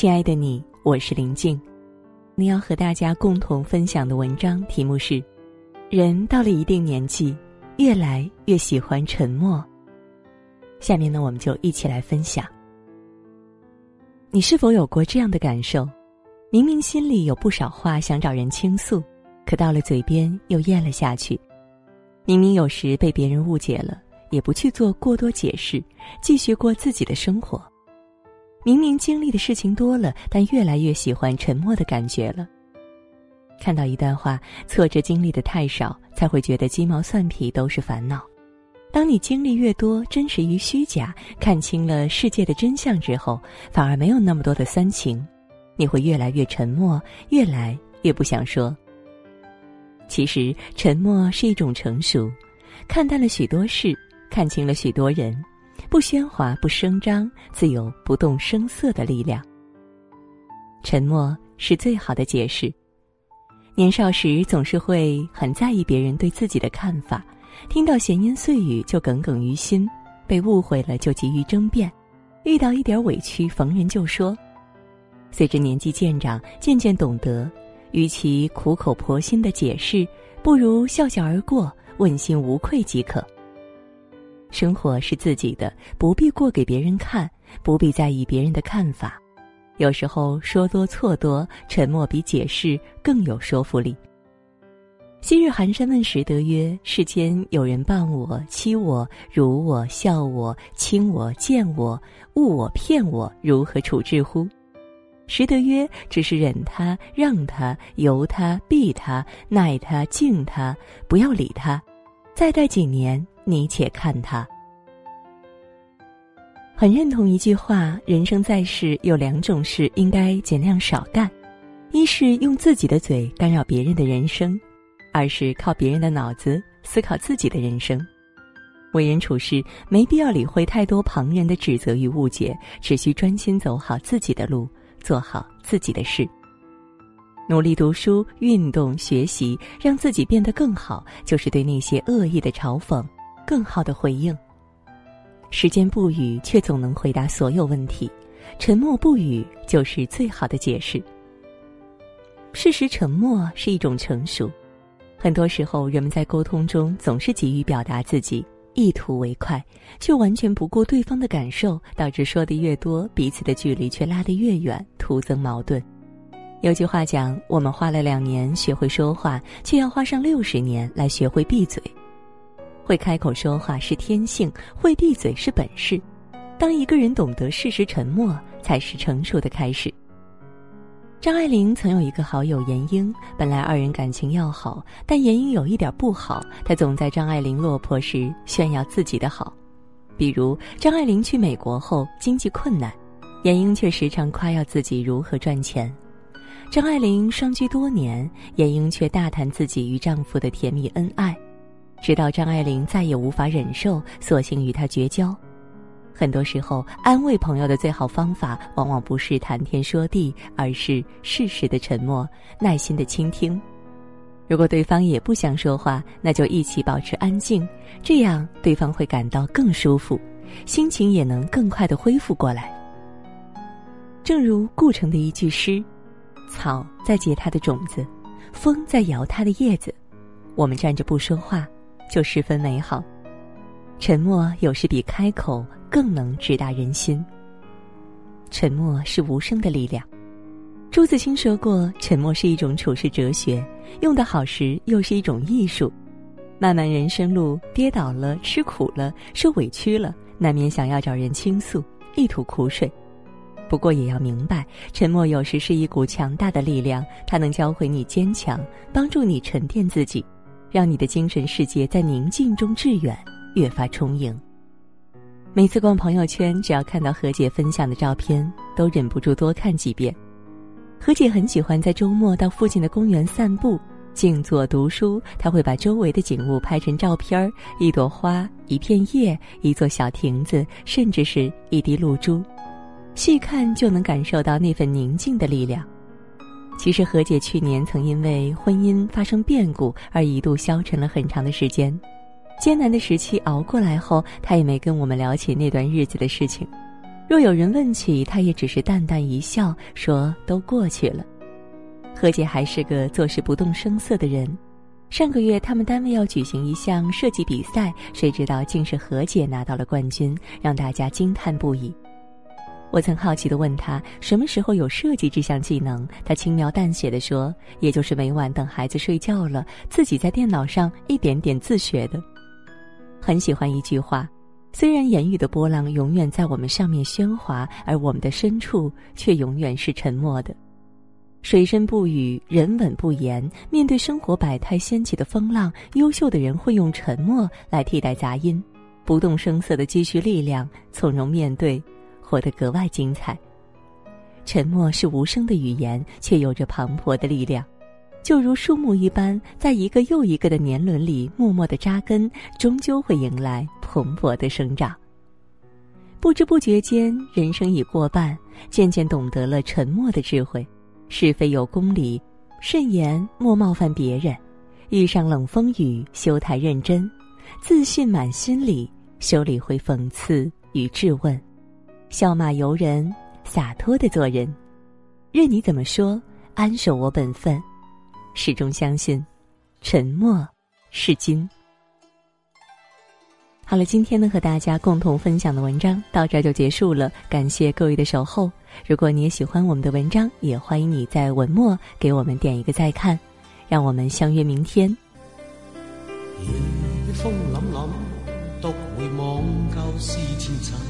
亲爱的你，我是林静。你要和大家共同分享的文章题目是：人到了一定年纪，越来越喜欢沉默。下面呢，我们就一起来分享。你是否有过这样的感受？明明心里有不少话想找人倾诉，可到了嘴边又咽了下去。明明有时被别人误解了，也不去做过多解释，继续过自己的生活。明明经历的事情多了，但越来越喜欢沉默的感觉了。看到一段话，挫折经历的太少，才会觉得鸡毛蒜皮都是烦恼。当你经历越多，真实与虚假，看清了世界的真相之后，反而没有那么多的酸情，你会越来越沉默，越来越不想说。其实，沉默是一种成熟，看淡了许多事，看清了许多人。不喧哗，不声张，自有不动声色的力量。沉默是最好的解释。年少时总是会很在意别人对自己的看法，听到闲言碎语就耿耿于心，被误会了就急于争辩，遇到一点委屈逢人就说。随着年纪渐长，渐渐懂得，与其苦口婆心的解释，不如笑笑而过，问心无愧即可。生活是自己的，不必过给别人看，不必在意别人的看法。有时候说多错多，沉默比解释更有说服力。昔日寒山问拾得曰：“世间有人谤我、欺我、辱我、笑我、轻我、贱我、误我、骗我，如何处置乎？”拾得曰：“只是忍他、让他、由他、避他、耐他、敬他，不要理他，再待几年。”你且看他，很认同一句话：人生在世有两种事应该尽量少干，一是用自己的嘴干扰别人的人生，二是靠别人的脑子思考自己的人生。为人处事没必要理会太多旁人的指责与误解，只需专心走好自己的路，做好自己的事。努力读书、运动、学习，让自己变得更好，就是对那些恶意的嘲讽。更好的回应。时间不语，却总能回答所有问题；沉默不语，就是最好的解释。事实沉默是一种成熟。很多时候，人们在沟通中总是急于表达自己，意图为快，却完全不顾对方的感受，导致说的越多，彼此的距离却拉得越远，徒增矛盾。有句话讲：“我们花了两年学会说话，却要花上六十年来学会闭嘴。”会开口说话是天性，会闭嘴是本事。当一个人懂得适时沉默，才是成熟的开始。张爱玲曾有一个好友严英，本来二人感情要好，但严英有一点不好，她总在张爱玲落魄时炫耀自己的好。比如张爱玲去美国后经济困难，严英却时常夸耀自己如何赚钱。张爱玲双居多年，严英却大谈自己与丈夫的甜蜜恩爱。直到张爱玲再也无法忍受，索性与他绝交。很多时候，安慰朋友的最好方法，往往不是谈天说地，而是适时的沉默，耐心的倾听。如果对方也不想说话，那就一起保持安静，这样对方会感到更舒服，心情也能更快的恢复过来。正如顾城的一句诗：“草在结它的种子，风在摇它的叶子，我们站着不说话。”就十分美好，沉默有时比开口更能直达人心。沉默是无声的力量。朱自清说过：“沉默是一种处世哲学，用得好时又是一种艺术。”漫漫人生路，跌倒了，吃苦了，受委屈了，难免想要找人倾诉，一吐苦水。不过也要明白，沉默有时是一股强大的力量，它能教会你坚强，帮助你沉淀自己。让你的精神世界在宁静中致远，越发充盈。每次逛朋友圈，只要看到何姐分享的照片，都忍不住多看几遍。何姐很喜欢在周末到附近的公园散步、静坐读书。她会把周围的景物拍成照片儿，一朵花、一片叶、一座小亭子，甚至是一滴露珠，细看就能感受到那份宁静的力量。其实何姐去年曾因为婚姻发生变故而一度消沉了很长的时间，艰难的时期熬过来后，她也没跟我们聊起那段日子的事情。若有人问起，她也只是淡淡一笑，说都过去了。何姐还是个做事不动声色的人。上个月，他们单位要举行一项设计比赛，谁知道竟是何姐拿到了冠军，让大家惊叹不已。我曾好奇地问他什么时候有设计这项技能，他轻描淡写地说：“也就是每晚等孩子睡觉了，自己在电脑上一点点自学的。”很喜欢一句话：“虽然言语的波浪永远在我们上面喧哗，而我们的深处却永远是沉默的。水深不语，人稳不言。面对生活百态掀起的风浪，优秀的人会用沉默来替代杂音，不动声色地积蓄力量，从容面对。”活得格外精彩。沉默是无声的语言，却有着磅礴的力量，就如树木一般，在一个又一个的年轮里默默的扎根，终究会迎来蓬勃的生长。不知不觉间，人生已过半，渐渐懂得了沉默的智慧。是非有公理，慎言莫冒犯别人。遇上冷风雨，修太认真，自信满心里，修理会讽刺与质问。笑骂由人，洒脱的做人，任你怎么说，安守我本分，始终相信，沉默是金。好了，今天呢和大家共同分享的文章到这儿就结束了，感谢各位的守候。如果你也喜欢我们的文章，也欢迎你在文末给我们点一个再看，让我们相约明天。夜风凛凛，独回望旧事前尘。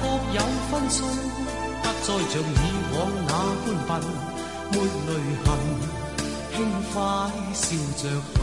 各有分寸，不再像以往那般笨，没泪痕，轻快笑着行。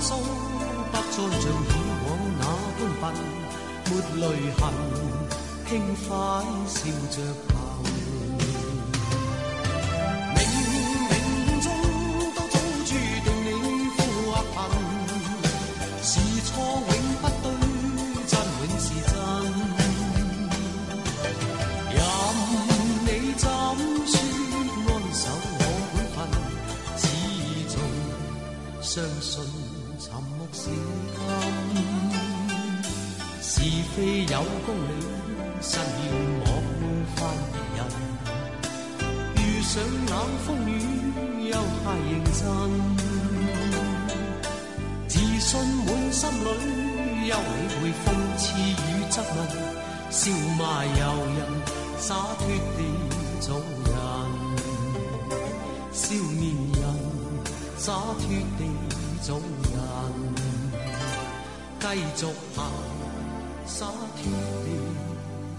心，不再像以往那般笨，没泪痕，轻快笑着非有公理，实要莫犯别人。遇上冷风雨，又太认真，自信满心里，休理会讽刺与质问，笑骂由人，洒脱地做人，少年人。洒脱地做人。继续行，洒脱地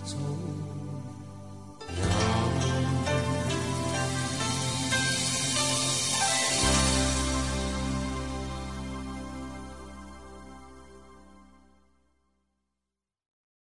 走。